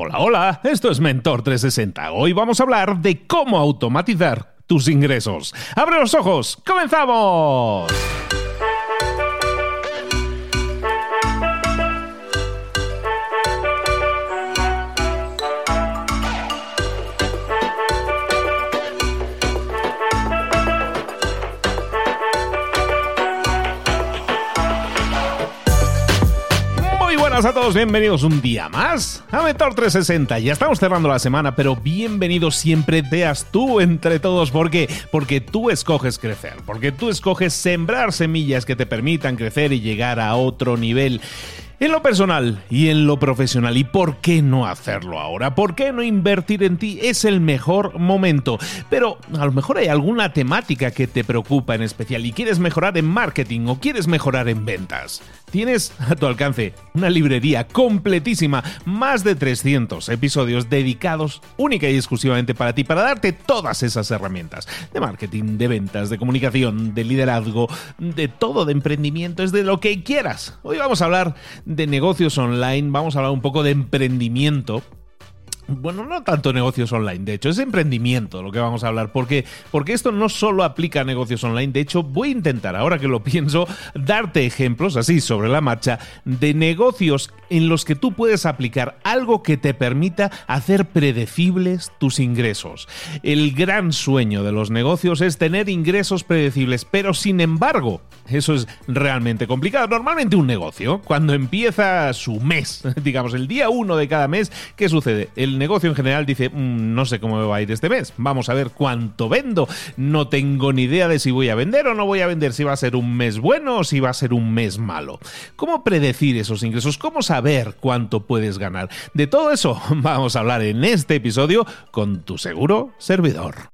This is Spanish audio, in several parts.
Hola, hola, esto es Mentor 360. Hoy vamos a hablar de cómo automatizar tus ingresos. ¡Abre los ojos! ¡Comenzamos! A todos, bienvenidos un día más a Mentor 360. Ya estamos cerrando la semana, pero bienvenido siempre seas tú entre todos. ¿Por qué? Porque tú escoges crecer, porque tú escoges sembrar semillas que te permitan crecer y llegar a otro nivel. En lo personal y en lo profesional. ¿Y por qué no hacerlo ahora? ¿Por qué no invertir en ti? Es el mejor momento. Pero a lo mejor hay alguna temática que te preocupa en especial y quieres mejorar en marketing o quieres mejorar en ventas. Tienes a tu alcance una librería completísima, más de 300 episodios dedicados única y exclusivamente para ti, para darte todas esas herramientas de marketing, de ventas, de comunicación, de liderazgo, de todo, de emprendimiento, es de lo que quieras. Hoy vamos a hablar de negocios online, vamos a hablar un poco de emprendimiento bueno, no tanto negocios online, de hecho, es emprendimiento lo que vamos a hablar, porque, porque esto no solo aplica a negocios online, de hecho, voy a intentar, ahora que lo pienso, darte ejemplos así sobre la marcha de negocios en los que tú puedes aplicar algo que te permita hacer predecibles tus ingresos. El gran sueño de los negocios es tener ingresos predecibles, pero sin embargo, eso es realmente complicado. Normalmente un negocio, cuando empieza su mes, digamos el día uno de cada mes, ¿qué sucede? El negocio en general dice, mm, no sé cómo me va a ir este mes, vamos a ver cuánto vendo, no tengo ni idea de si voy a vender o no voy a vender, si va a ser un mes bueno o si va a ser un mes malo. ¿Cómo predecir esos ingresos? ¿Cómo saber cuánto puedes ganar? De todo eso vamos a hablar en este episodio con tu seguro servidor.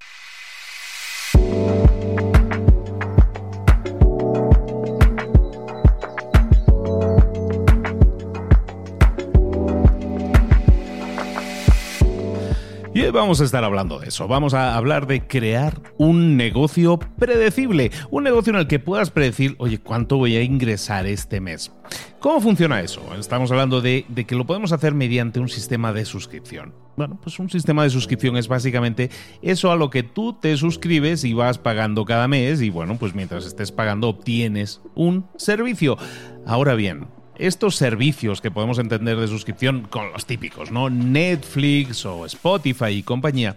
Hoy vamos a estar hablando de eso. Vamos a hablar de crear un negocio predecible. Un negocio en el que puedas predecir, oye, ¿cuánto voy a ingresar este mes? ¿Cómo funciona eso? Estamos hablando de, que lo podemos hacer mediante un sistema de suscripción. Bueno, pues un sistema de suscripción es básicamente eso a lo que tú te suscribes y vas pagando cada mes y bueno, pues mientras estés pagando obtienes un servicio. Ahora bien, estos servicios que podemos entender de suscripción con los típicos, ¿no? Netflix o Spotify y compañía,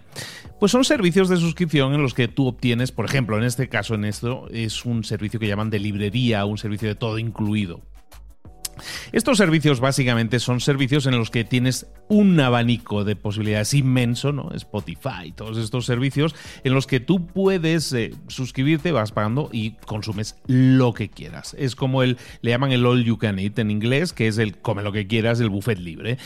pues son servicios de suscripción en los que tú obtienes, por ejemplo, en este caso, en esto, es un servicio que llaman de librería, un servicio de todo incluido. Estos servicios básicamente son servicios en los que tienes un abanico de posibilidades inmenso, ¿no? Spotify, todos estos servicios en los que tú puedes eh, suscribirte, vas pagando y consumes lo que quieras. Es como el, le llaman el all you can eat en inglés, que es el come lo que quieras, el buffet libre.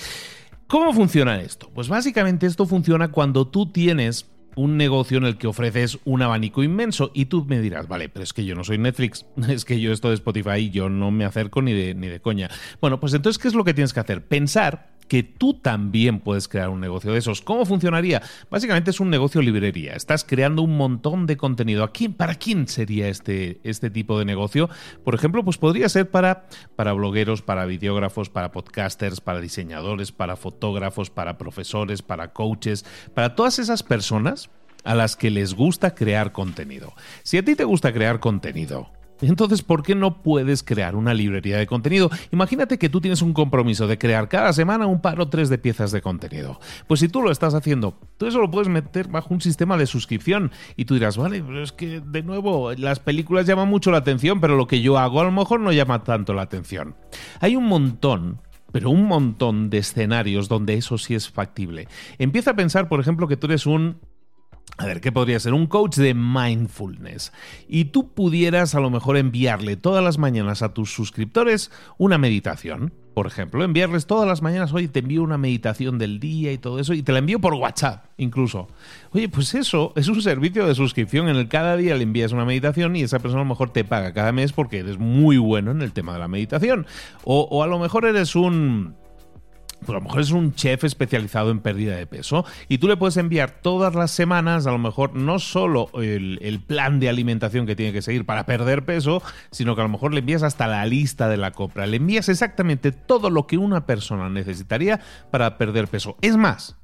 ¿Cómo funciona esto? Pues básicamente esto funciona cuando tú tienes un negocio en el que ofreces un abanico inmenso y tú me dirás, vale, pero es que yo no soy Netflix, es que yo esto de Spotify yo no me acerco ni de, ni de coña. Bueno, pues entonces, ¿qué es lo que tienes que hacer? Pensar que tú también puedes crear un negocio de esos. ¿Cómo funcionaría? Básicamente es un negocio librería. Estás creando un montón de contenido. ¿A quién, ¿Para quién sería este, este tipo de negocio? Por ejemplo, pues podría ser para, para blogueros, para videógrafos, para podcasters, para diseñadores, para fotógrafos, para profesores, para coaches, para todas esas personas a las que les gusta crear contenido. Si a ti te gusta crear contenido, entonces, ¿por qué no puedes crear una librería de contenido? Imagínate que tú tienes un compromiso de crear cada semana un par o tres de piezas de contenido. Pues si tú lo estás haciendo, tú eso lo puedes meter bajo un sistema de suscripción y tú dirás, vale, pero es que de nuevo, las películas llaman mucho la atención, pero lo que yo hago a lo mejor no llama tanto la atención. Hay un montón pero un montón de escenarios donde eso sí es factible. Empieza a pensar, por ejemplo, que tú eres un a ver, ¿qué podría ser? Un coach de mindfulness. Y tú pudieras a lo mejor enviarle todas las mañanas a tus suscriptores una meditación. Por ejemplo, enviarles todas las mañanas, oye, te envío una meditación del día y todo eso, y te la envío por WhatsApp incluso. Oye, pues eso es un servicio de suscripción en el cada día le envías una meditación y esa persona a lo mejor te paga cada mes porque eres muy bueno en el tema de la meditación. O, o a lo mejor eres un a lo mejor es un chef especializado en pérdida de peso y tú le puedes enviar todas las semanas, a lo mejor no solo el, el, plan de alimentación que tiene que seguir para perder peso, sino que a lo mejor le envías hasta la lista de la compra. Le envías exactamente todo lo que una persona necesitaría para perder peso. Es más,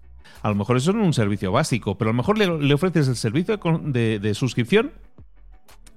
a lo mejor eso es un servicio básico, pero a lo mejor le, ofreces el servicio de, de suscripción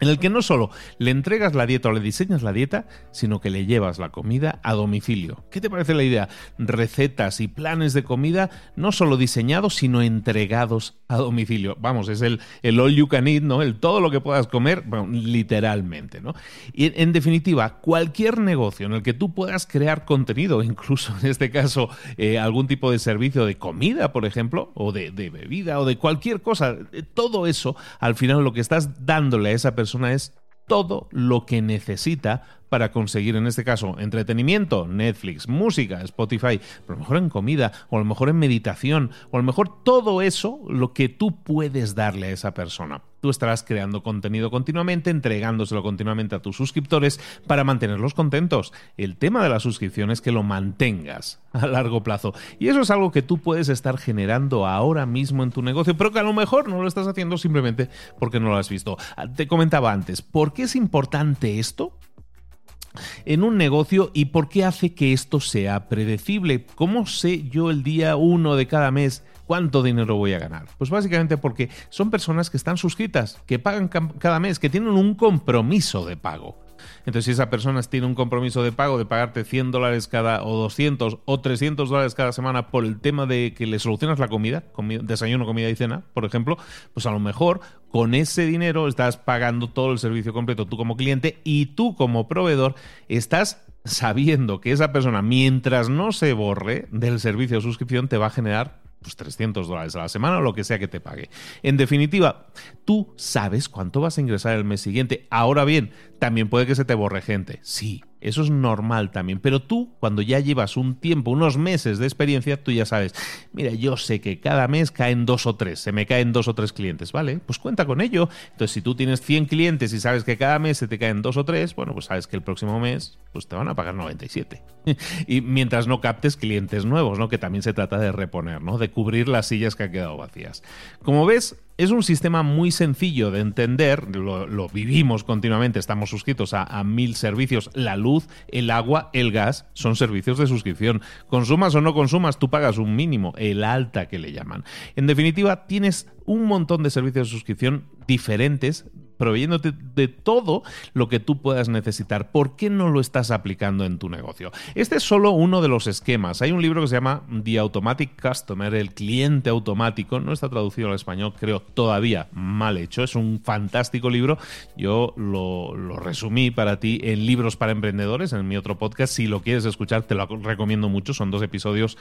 en el que no solo le entregas la dieta o le diseñas la dieta, sino que le llevas la comida a domicilio. ¿Qué te parece la idea? Recetas y planes de comida no solo diseñados, sino entregados a domicilio. Vamos, es el, el all you can eat, ¿no? El todo lo que puedas comer, bueno, literalmente, ¿no? Y en, definitiva, cualquier negocio en el que tú puedas crear contenido, incluso en este caso eh, algún tipo de servicio de comida, por ejemplo, o de, de bebida, o de cualquier cosa, eh, todo eso, al final lo que estás dándole a esa persona es todo lo que necesita para conseguir, en este caso, entretenimiento, Netflix, música, Spotify, pero a lo mejor en comida, o a lo mejor en meditación, o a lo mejor todo eso, lo que tú puedes darle a esa persona. Tú estarás creando contenido continuamente, entregándoselo continuamente a tus suscriptores para mantenerlos contentos. El tema de la suscripción es que lo mantengas a largo plazo. Y eso es algo que tú puedes estar generando ahora mismo en tu negocio, pero que a lo mejor no lo estás haciendo simplemente porque no lo has visto. Ah, te comentaba antes, ¿por qué es importante esto? En un negocio y por qué hace que esto sea predecible. ¿Cómo sé yo el día uno de cada mes cuánto dinero voy a ganar? Pues básicamente porque son personas que están suscritas, que pagan cada mes, que tienen un compromiso de pago. Entonces, si esa persona tiene un compromiso de pago de pagarte 100 dólares cada, o 200 o 300 dólares cada semana por el tema de que le solucionas la comida, desayuno, comida y cena, por ejemplo, pues a lo mejor con ese dinero estás pagando todo el servicio completo tú como cliente y tú como proveedor estás sabiendo que esa persona, mientras no se borre del servicio de suscripción, te va a generar pues 300 dólares a la semana o lo que sea que te pague. En definitiva, tú sabes cuánto vas a ingresar el mes siguiente. Ahora bien, también puede que se te borre gente. Sí, eso es normal también. Pero tú, cuando ya llevas un tiempo, unos meses de experiencia, tú ya sabes, mira, yo sé que cada mes caen dos o tres, se me caen dos o tres clientes, ¿vale? Pues cuenta con ello. Entonces, si tú tienes 100 clientes y sabes que cada mes se te caen dos o tres, bueno, pues sabes que el próximo mes pues te van a pagar 97. y mientras no captes clientes nuevos, ¿no? Que también se trata de reponer, ¿no? De cubrir las sillas que han quedado vacías. Como ves, es un sistema muy sencillo de entender, lo, vivimos continuamente, estamos suscritos a, mil servicios, la luz, el agua, el gas, son servicios de suscripción. Consumas o no consumas, tú pagas un mínimo, el alta que le llaman. En definitiva, tienes un montón de servicios de suscripción diferentes proveyéndote de todo lo que tú puedas necesitar. ¿Por qué no lo estás aplicando en tu negocio? Este es solo uno de los esquemas. Hay un libro que se llama The Automatic Customer, el cliente automático. No está traducido al español, creo, todavía mal hecho. Es un fantástico libro. Yo lo, lo resumí para ti en Libros para Emprendedores, en mi otro podcast. Si lo quieres escuchar, te lo recomiendo mucho. Son dos episodios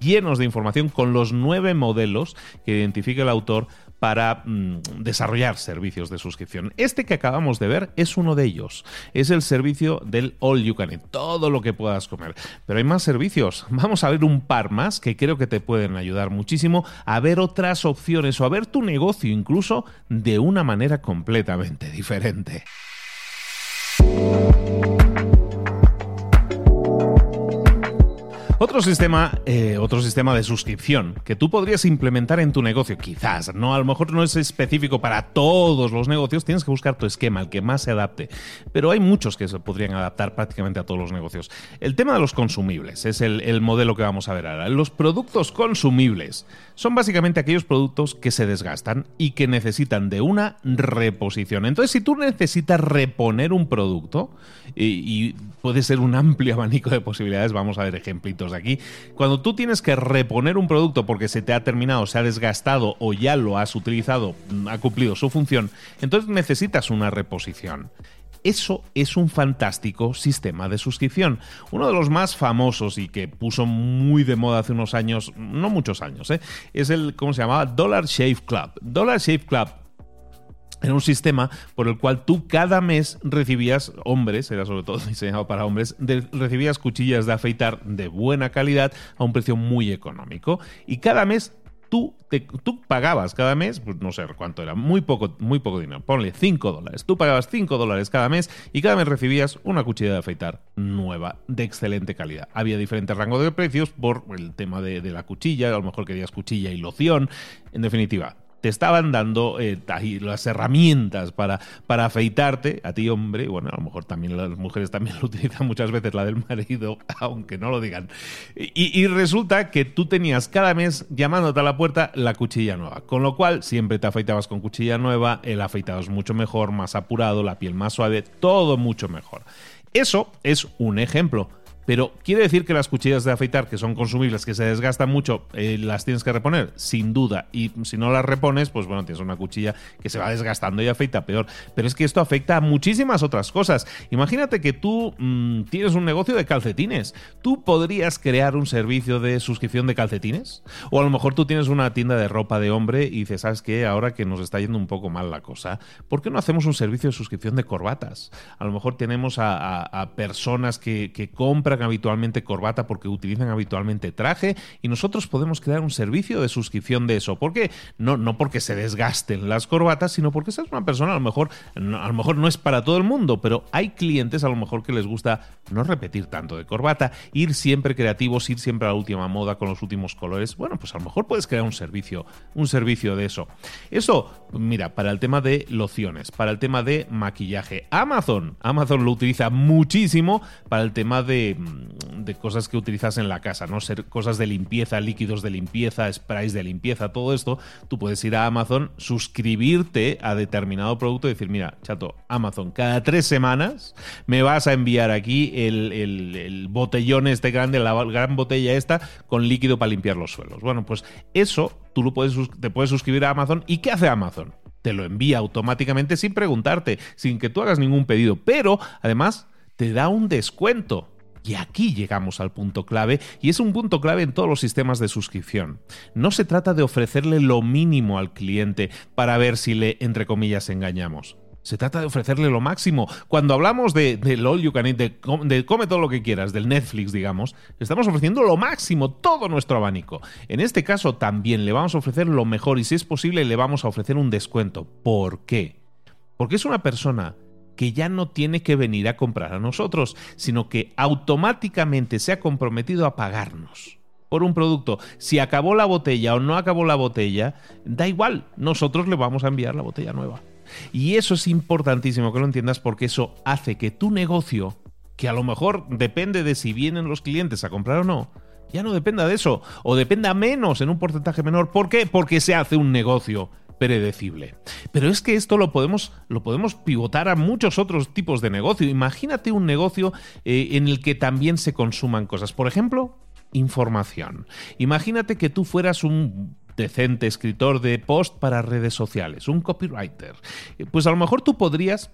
llenos de información con los nueve modelos que identifica el autor para mm, desarrollar servicios de suscripción. Este que acabamos de ver es uno de ellos. Es el servicio del All You Can Eat, todo lo que puedas comer. Pero hay más servicios. Vamos a ver un par más que creo que te pueden ayudar muchísimo a ver otras opciones o a ver tu negocio incluso de una manera completamente diferente. Otro sistema, eh, otro sistema de suscripción que tú podrías implementar en tu negocio, quizás, no, a lo mejor no es específico para todos los negocios, tienes que buscar tu esquema, el que más se adapte, pero hay muchos que se podrían adaptar prácticamente a todos los negocios. El tema de los consumibles es el, el modelo que vamos a ver ahora. Los productos consumibles son básicamente aquellos productos que se desgastan y que necesitan de una reposición. Entonces, si tú necesitas reponer un producto, y, puede ser un amplio abanico de posibilidades, vamos a ver ejemplitos aquí. Cuando tú tienes que reponer un producto porque se te ha terminado, se ha desgastado o ya lo has utilizado, mm, ha cumplido su función, entonces necesitas una reposición. Eso es un fantástico sistema de suscripción. Uno de los más famosos y que puso muy de moda hace unos años, no muchos años, ¿eh? es el, ¿cómo se llamaba? Dollar Shave Club. Dollar Shave Club era un sistema por el cual tú cada mes recibías, hombres, era sobre todo diseñado para hombres, recibías cuchillas de afeitar de buena calidad a un precio muy económico. Y cada mes tú, pagabas cada mes, pues no sé cuánto era, muy poco, muy poco dinero, ponle 5 dólares. Tú pagabas 5 dólares cada mes y cada mes recibías una cuchilla de afeitar nueva, de excelente calidad. Había diferentes rangos de precios por el tema de, de la cuchilla, a lo mejor querías cuchilla y loción. En definitiva, te estaban dando eh, las herramientas para, para afeitarte, a ti hombre, bueno, a lo mejor también las mujeres también lo utilizan muchas veces, la del marido, aunque no lo digan. Y, y resulta que tú tenías cada mes llamándote a la puerta la cuchilla nueva, con lo cual siempre te afeitabas con cuchilla nueva, el afeitado es mucho mejor, más apurado, la piel más suave, todo mucho mejor. Eso es un ejemplo. Pero ¿quiere decir que las cuchillas de afeitar, que son consumibles, que se desgastan mucho, eh, las tienes que reponer? Sin duda. Y si no las repones, pues bueno, tienes una cuchilla que se va desgastando y afeita peor. Pero es que esto afecta a muchísimas otras cosas. Imagínate que tú mm, tienes un negocio de calcetines. ¿Tú podrías crear un servicio de suscripción de calcetines? O a lo mejor tú tienes una tienda de ropa de hombre y dices, ¿sabes qué? Ahora que nos está yendo un poco mal la cosa, ¿por qué no hacemos un servicio de suscripción de corbatas? A lo mejor tenemos a, personas que compran habitualmente corbata porque utilizan habitualmente traje y nosotros podemos crear un servicio de suscripción de eso. ¿Por qué? No, no porque se desgasten las corbatas, sino porque esa es una persona, a lo mejor, a lo mejor no es para todo el mundo, pero hay clientes a lo mejor que les gusta no repetir tanto de corbata, ir siempre creativos, ir siempre a la última moda con los últimos colores. Bueno, pues a lo mejor puedes crear un servicio, un servicio de eso. Eso, mira, para el tema de lociones, para el tema de maquillaje. Amazon, Amazon lo utiliza muchísimo para el tema de de cosas que utilizas en la casa, ¿no? Ser cosas de limpieza, líquidos de limpieza, sprays de limpieza, todo esto, tú puedes ir a Amazon, suscribirte a determinado producto y decir, mira, chato, Amazon, cada tres semanas me vas a enviar aquí el, botellón este grande, la gran botella esta, con líquido para limpiar los suelos. Bueno, pues eso tú lo puedes, te puedes suscribir a Amazon. ¿Y qué hace Amazon? Te lo envía automáticamente sin preguntarte, sin que tú hagas ningún pedido, pero además te da un descuento y aquí llegamos al punto clave, y es un punto clave en todos los sistemas de suscripción. No se trata de ofrecerle lo mínimo al cliente para ver si le, entre comillas, engañamos. Se trata de ofrecerle lo máximo. Cuando hablamos de, all you can eat, de, come todo lo que quieras, del Netflix, digamos, estamos ofreciendo lo máximo, todo nuestro abanico. En este caso también le vamos a ofrecer lo mejor y si es posible le vamos a ofrecer un descuento. ¿Por qué? Porque es una persona que ya no tiene que venir a comprar a nosotros, sino que automáticamente se ha comprometido a pagarnos por un producto. Si acabó la botella o no acabó la botella, da igual, nosotros le vamos a enviar la botella nueva. Y eso es importantísimo que lo entiendas porque eso hace que tu negocio, que a lo mejor depende de si vienen los clientes a comprar o no, ya no dependa de eso, o dependa menos en un porcentaje menor. ¿Por qué? Porque se hace un negocio predecible. Pero es que esto lo podemos, lo podemos pivotar a muchos otros tipos de negocio. Imagínate un negocio eh, en el que también se consuman cosas. Por ejemplo, información. Imagínate que tú fueras un decente escritor de post para redes sociales, un copywriter. Eh, pues a lo mejor tú podrías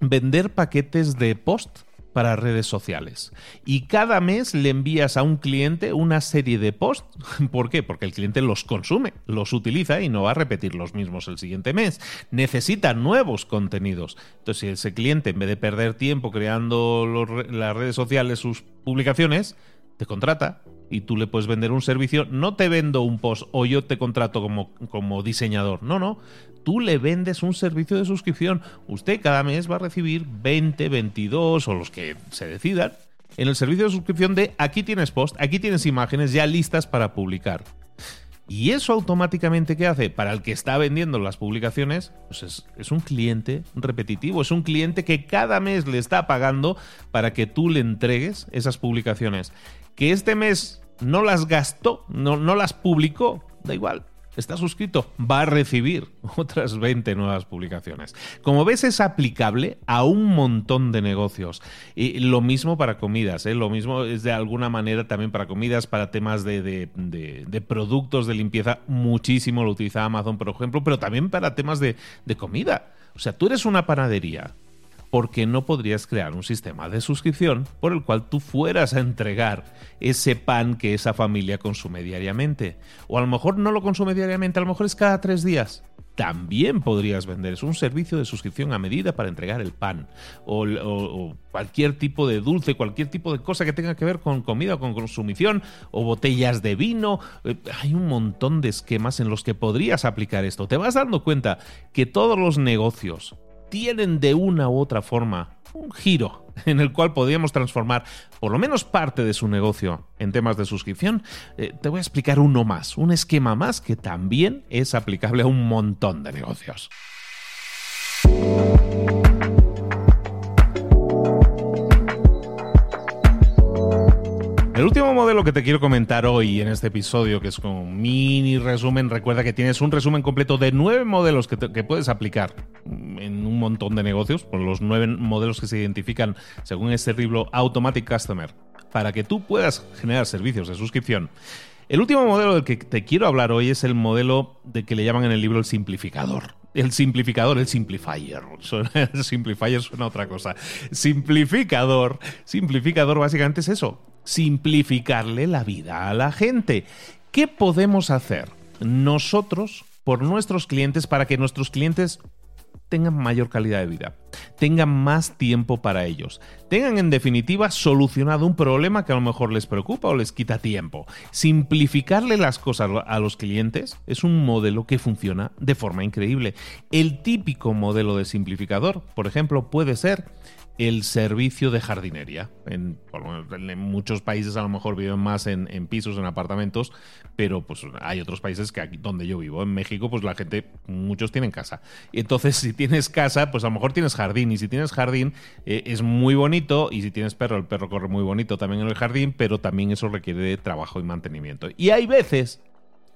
vender paquetes de post para redes sociales. Y cada mes le envías a un cliente una serie de posts. ¿Por qué? Porque el cliente los consume, los utiliza y no va a repetir los mismos el siguiente mes. Necesita nuevos contenidos. Entonces, si ese cliente, en vez de perder tiempo creando las redes sociales, sus publicaciones, te contrata y tú le puedes vender un servicio. No te vendo un post o yo te contrato como, como diseñador. No, no tú le vendes un servicio de suscripción. Usted cada mes va a recibir 20, 22 o los que se decidan en el servicio de suscripción de aquí tienes post, aquí tienes imágenes ya listas para publicar. Y eso automáticamente, ¿qué hace? Para el que está vendiendo las publicaciones, pues es, un cliente repetitivo, es un cliente que cada mes le está pagando para que tú le entregues esas publicaciones. Que este mes no las gastó, no las publicó, da igual, está suscrito, va a recibir otras 20 nuevas publicaciones. Como ves, es aplicable a un montón de negocios. Y lo mismo para comidas, ¿eh? lo mismo es de alguna manera también para comidas, para temas de, de, productos de limpieza, muchísimo lo utiliza Amazon, por ejemplo, pero también para temas de, de comida. O sea, tú eres una panadería ¿por qué no podrías crear un sistema de suscripción por el cual tú fueras a entregar ese pan que esa familia consume diariamente? O a lo mejor no lo consume diariamente, a lo mejor es cada tres días también podrías vender. Es un servicio de suscripción a medida para entregar el pan o, cualquier tipo de dulce, cualquier tipo de cosa que tenga que ver con comida o con consumición o botellas de vino. Eh, hay un montón de esquemas en los que podrías aplicar esto. Te vas dando cuenta que todos los negocios tienen de una u otra forma un giro en el cual podríamos transformar por lo menos parte de su negocio en temas de suscripción, eh, te voy a explicar uno más, un esquema más que también es aplicable a un montón de negocios. El último modelo que te quiero comentar hoy en este episodio, que es como un mini resumen, recuerda que tienes un resumen completo de nueve modelos que, que puedes aplicar en un montón de negocios, por los nueve modelos que se identifican según este libro Automatic Customer, para que tú puedas generar servicios de suscripción. El último modelo del que te quiero hablar hoy es el modelo de que le llaman en el libro el simplificador. El simplificador, el simplifier. el simplifier suena a otra cosa. Simplificador. Simplificador básicamente es eso simplificarle la vida a la gente. ¿Qué podemos hacer nosotros por nuestros clientes para que nuestros clientes tengan mayor calidad de vida, tengan más tiempo para ellos, tengan en definitiva solucionado un problema que a lo mejor les preocupa o les quita tiempo. Simplificarle las cosas a los clientes es un modelo que funciona de forma increíble. El típico modelo de simplificador, por ejemplo, puede ser el servicio de jardinería. En, muchos países a lo mejor viven más en, pisos, en apartamentos, pero pues hay otros países que aquí donde yo vivo, en México, pues la gente, muchos tienen casa. Entonces si tienes casa, pues a lo mejor tienes jardín. Y si tienes jardín, eh, es muy bonito. Y si tienes perro, el perro corre muy bonito también en el jardín, pero también eso requiere de trabajo y mantenimiento. Y hay veces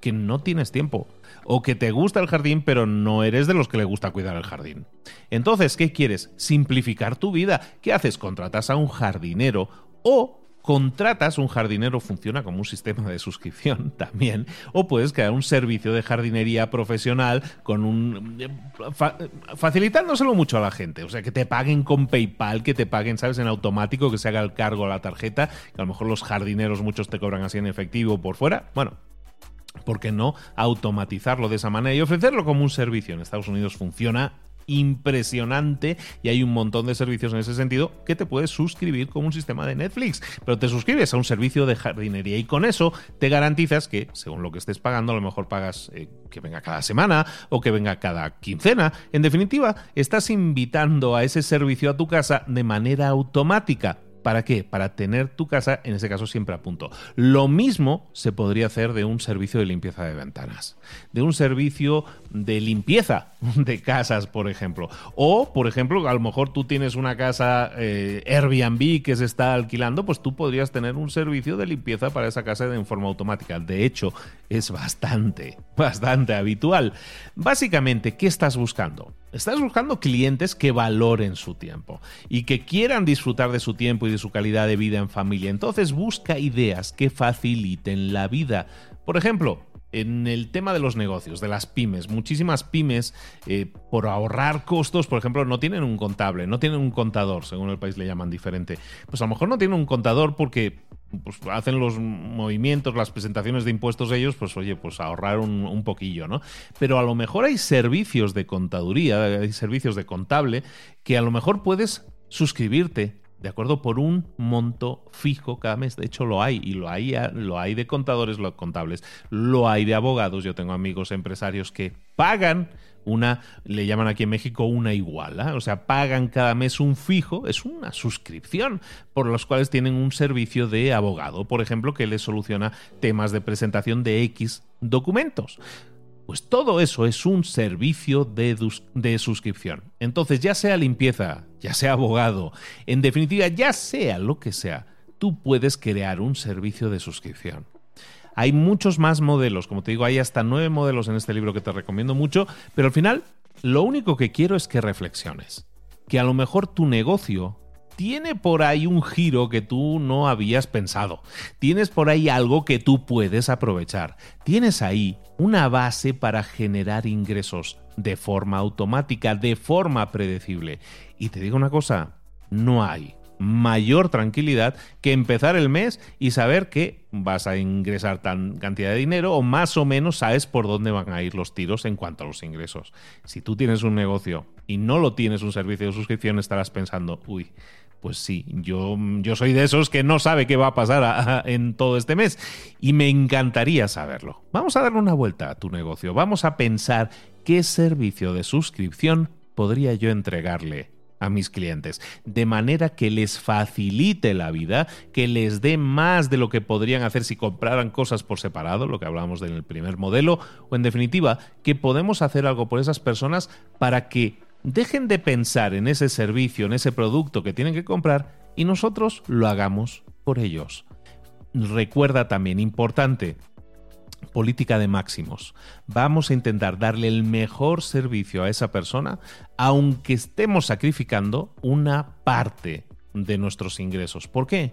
que no tienes tiempo o que te gusta el jardín pero no eres de los que le gusta cuidar el jardín. Entonces, ¿qué quieres? Simplificar tu vida. ¿Qué haces? Contratas a un jardinero o contratas un jardinero, funciona como un sistema de suscripción también, o puedes crear un servicio de jardinería profesional con un facilitándoselo mucho a la gente, o sea, que te paguen con PayPal, que te paguen, sabes, en automático, que se haga el cargo a la tarjeta, que a lo mejor los jardineros muchos te cobran así en efectivo por fuera. Bueno, ¿por qué no automatizarlo de esa manera y ofrecerlo como un servicio? En Estados Unidos funciona impresionante y hay un montón de servicios en ese sentido que te puedes suscribir como un sistema de Netflix, pero te suscribes a un servicio de jardinería y con eso te garantizas que según lo que estés pagando a lo mejor pagas eh, que venga cada semana o que venga cada quincena. En definitiva, estás invitando a ese servicio a tu casa de manera automática ¿Para qué? Para tener tu casa, en ese caso, siempre a punto. Lo mismo se podría hacer de un servicio de limpieza de ventanas, de un servicio de limpieza de casas, por ejemplo. O, por ejemplo, a lo mejor tú tienes una casa eh, Airbnb que se está alquilando, pues tú podrías tener un servicio de limpieza para esa casa en forma automática. De hecho, es bastante, bastante habitual. Básicamente, ¿qué estás buscando? Estás buscando clientes que valoren su tiempo y que quieran disfrutar de su tiempo y de su calidad de vida en familia. Entonces busca ideas que faciliten la vida. Por ejemplo, en el tema de los negocios, de las pymes, muchísimas pymes, eh, por ahorrar costos, por ejemplo, no tienen un contable, no tienen un contador, según el país le llaman diferente. Pues a lo mejor no tienen un contador porque pues, hacen los movimientos, las presentaciones de impuestos ellos, pues oye, pues ahorrar un, poquillo, ¿no? Pero a lo mejor hay servicios de contaduría, hay servicios de contable, que a lo mejor puedes suscribirte ¿de acuerdo? Por un monto fijo cada mes. De hecho, lo hay, y lo hay, lo hay de contadores, los contables, lo hay de abogados. Yo tengo amigos empresarios que pagan una, le llaman aquí en México una iguala, o sea, pagan cada mes un fijo, es una suscripción, por los cuales tienen un servicio de abogado, por ejemplo, que les soluciona temas de presentación de X documentos. Pues todo eso es un servicio de, de, suscripción. Entonces, ya sea limpieza, ya sea abogado, en definitiva, ya sea lo que sea, tú puedes crear un servicio de suscripción. Hay muchos más modelos, como te digo, hay hasta nueve modelos en este libro que te recomiendo mucho, pero al final lo único que quiero es que reflexiones, que a lo mejor tu negocio tiene por ahí un giro que tú no habías pensado, tienes por ahí algo que tú puedes aprovechar, tienes ahí una base para generar ingresos de forma automática, de forma predecible. Y te digo una cosa, no hay mayor tranquilidad que empezar el mes y saber que vas a ingresar tan cantidad de dinero o más o menos sabes por dónde van a ir los tiros en cuanto a los ingresos. Si tú tienes un negocio y no lo tienes un servicio de suscripción, estarás pensando, uy, pues sí, yo, yo soy de esos que no sabe qué va a pasar en todo este mes y me encantaría saberlo. Vamos a darle una vuelta a tu negocio, vamos a pensar qué servicio de suscripción podría yo entregarle a mis clientes, de manera que les facilite la vida, que les dé más de lo que podrían hacer si compraran cosas por separado, lo que hablábamos del primer modelo, o en definitiva, que podemos hacer algo por esas personas para que dejen de pensar en ese servicio, en ese producto que tienen que comprar y nosotros lo hagamos por ellos. Recuerda también, importante, política de máximos. Vamos a intentar darle el mejor servicio a esa persona, aunque estemos sacrificando una parte de nuestros ingresos. ¿Por qué?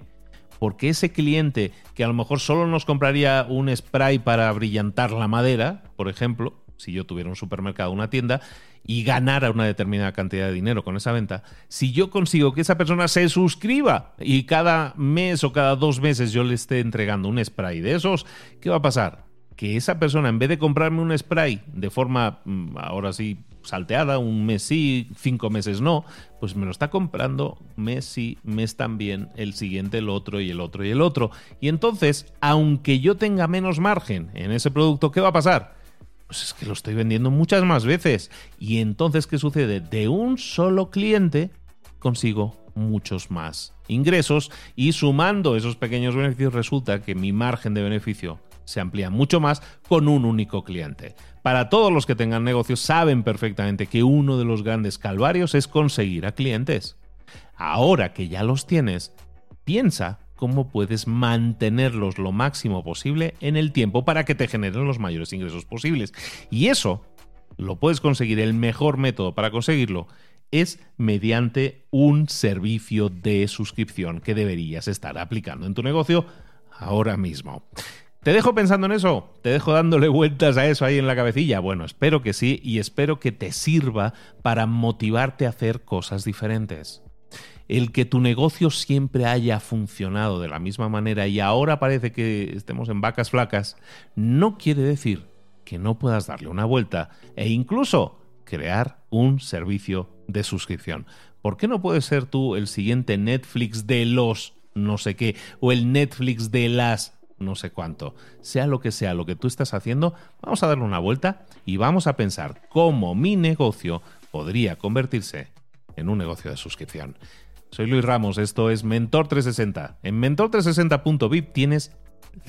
Porque ese cliente que a lo mejor solo nos compraría un spray para brillantar la madera, por ejemplo, si yo tuviera un supermercado, una tienda, y ganara una determinada cantidad de dinero con esa venta, si yo consigo que esa persona se suscriba y cada mes o cada dos meses yo le esté entregando un spray de esos, ¿qué va a pasar? Que esa persona, en vez de comprarme un spray de forma, mm, ahora sí, salteada, un mes sí, cinco meses no, pues me lo está comprando mes sí, mes también, el siguiente, el otro y el otro y el otro. Y entonces, aunque yo tenga menos margen en ese producto, ¿qué va a pasar? pues es que lo estoy vendiendo muchas más veces. Y entonces, ¿qué sucede? De un solo cliente consigo muchos más ingresos y sumando esos pequeños beneficios resulta que mi margen de beneficio se amplía mucho más con un único cliente. Para todos los que tengan negocios saben perfectamente que uno de los grandes calvarios es conseguir a clientes. Ahora que ya los tienes, piensa cómo puedes mantenerlos lo máximo posible en el tiempo para que te generen los mayores ingresos posibles. Y eso lo puedes conseguir, el mejor método para conseguirlo es mediante un servicio de suscripción que deberías estar aplicando en tu negocio ahora mismo. ¿Te dejo pensando en eso? ¿Te dejo dándole vueltas a eso ahí en la cabecilla? Bueno, espero que sí y espero que te sirva para motivarte a hacer cosas diferentes el que tu negocio siempre haya funcionado de la misma manera y ahora parece que estemos en vacas flacas, no quiere decir que no puedas darle una vuelta e incluso crear un servicio de suscripción. ¿Por qué no puedes ser tú el siguiente Netflix de los no sé qué o el Netflix de las no sé cuánto? Sea lo que sea lo que tú estás haciendo, vamos a darle una vuelta y vamos a pensar cómo mi negocio podría convertirse en un negocio de suscripción. Soy Luis Ramos, esto es Mentor 360. En mentor360.vip tienes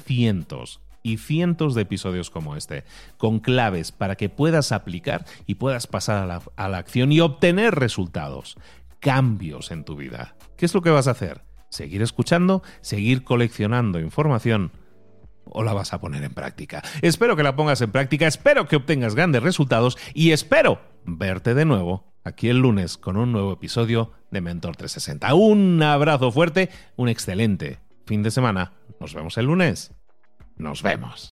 cientos y cientos de episodios como este, con claves para que puedas aplicar y puedas pasar a la, a la, acción y obtener resultados, cambios en tu vida. ¿Qué es lo que vas a hacer? ¿Seguir escuchando? ¿Seguir coleccionando información? ¿O la vas a poner en práctica? Espero que la pongas en práctica, espero que obtengas grandes resultados y espero verte de nuevo aquí el lunes con un nuevo episodio de Mentor 360. Un abrazo fuerte, un excelente fin de semana. Nos vemos el lunes. Nos vemos.